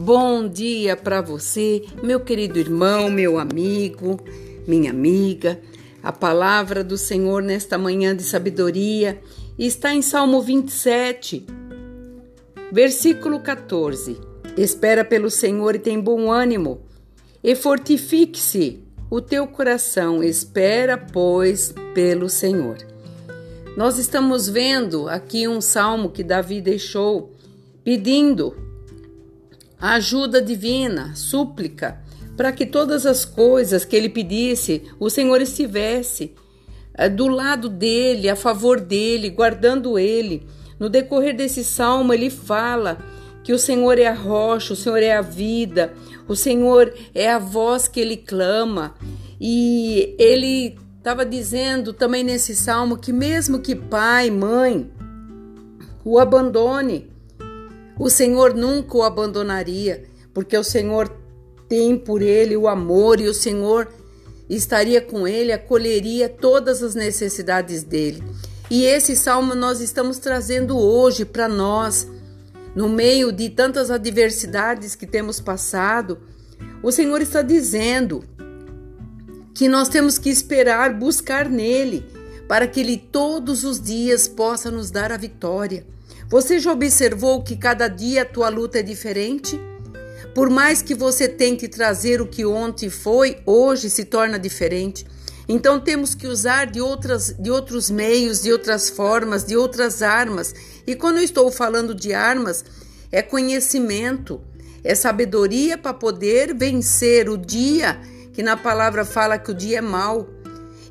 Bom dia para você, meu querido irmão, meu amigo, minha amiga. A palavra do Senhor nesta manhã de sabedoria está em Salmo 27, versículo 14. Espera pelo Senhor e tem bom ânimo, e fortifique-se o teu coração. Espera, pois, pelo Senhor. Nós estamos vendo aqui um salmo que Davi deixou pedindo ajuda divina, súplica, para que todas as coisas que ele pedisse, o Senhor estivesse eh, do lado dele, a favor dele, guardando ele. No decorrer desse salmo, ele fala que o Senhor é a rocha, o Senhor é a vida, o Senhor é a voz que ele clama. E ele estava dizendo também nesse salmo que, mesmo que pai, mãe o abandone, o Senhor nunca o abandonaria, porque o Senhor tem por ele o amor e o Senhor estaria com ele, acolheria todas as necessidades dele. E esse salmo nós estamos trazendo hoje para nós, no meio de tantas adversidades que temos passado. O Senhor está dizendo que nós temos que esperar, buscar nele, para que ele todos os dias possa nos dar a vitória. Você já observou que cada dia a tua luta é diferente? Por mais que você tente trazer o que ontem foi, hoje se torna diferente. Então temos que usar de, outras, de outros meios, de outras formas, de outras armas. E quando eu estou falando de armas, é conhecimento, é sabedoria para poder vencer o dia que na palavra fala que o dia é mau.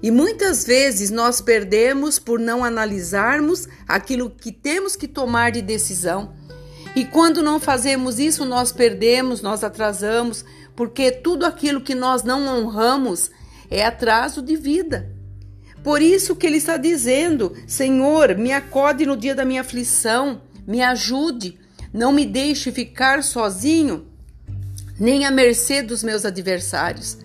E muitas vezes nós perdemos por não analisarmos aquilo que temos que tomar de decisão. E quando não fazemos isso, nós perdemos, nós atrasamos, porque tudo aquilo que nós não honramos é atraso de vida. Por isso que ele está dizendo: Senhor, me acode no dia da minha aflição, me ajude, não me deixe ficar sozinho, nem à mercê dos meus adversários.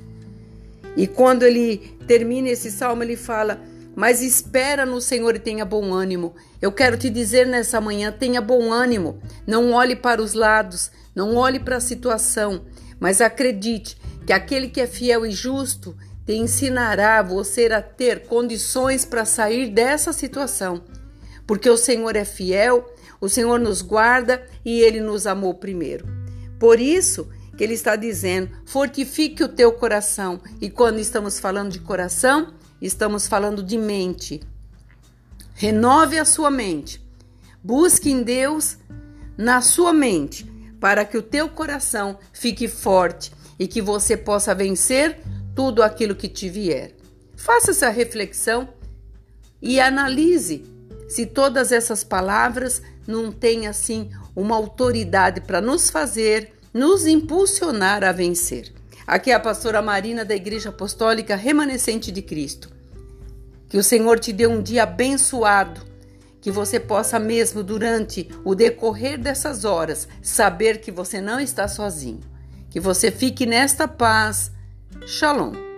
E quando ele termina esse salmo, ele fala: Mas espera no Senhor e tenha bom ânimo. Eu quero te dizer nessa manhã: tenha bom ânimo. Não olhe para os lados, não olhe para a situação, mas acredite que aquele que é fiel e justo te ensinará você a ter condições para sair dessa situação. Porque o Senhor é fiel, o Senhor nos guarda e ele nos amou primeiro. Por isso, que ele está dizendo: fortifique o teu coração. E quando estamos falando de coração, estamos falando de mente. Renove a sua mente. Busque em Deus na sua mente, para que o teu coração fique forte e que você possa vencer tudo aquilo que te vier. Faça essa reflexão e analise se todas essas palavras não têm assim uma autoridade para nos fazer nos impulsionar a vencer. Aqui é a pastora Marina da Igreja Apostólica Remanescente de Cristo. Que o Senhor te dê um dia abençoado, que você possa mesmo durante o decorrer dessas horas saber que você não está sozinho. Que você fique nesta paz. Shalom.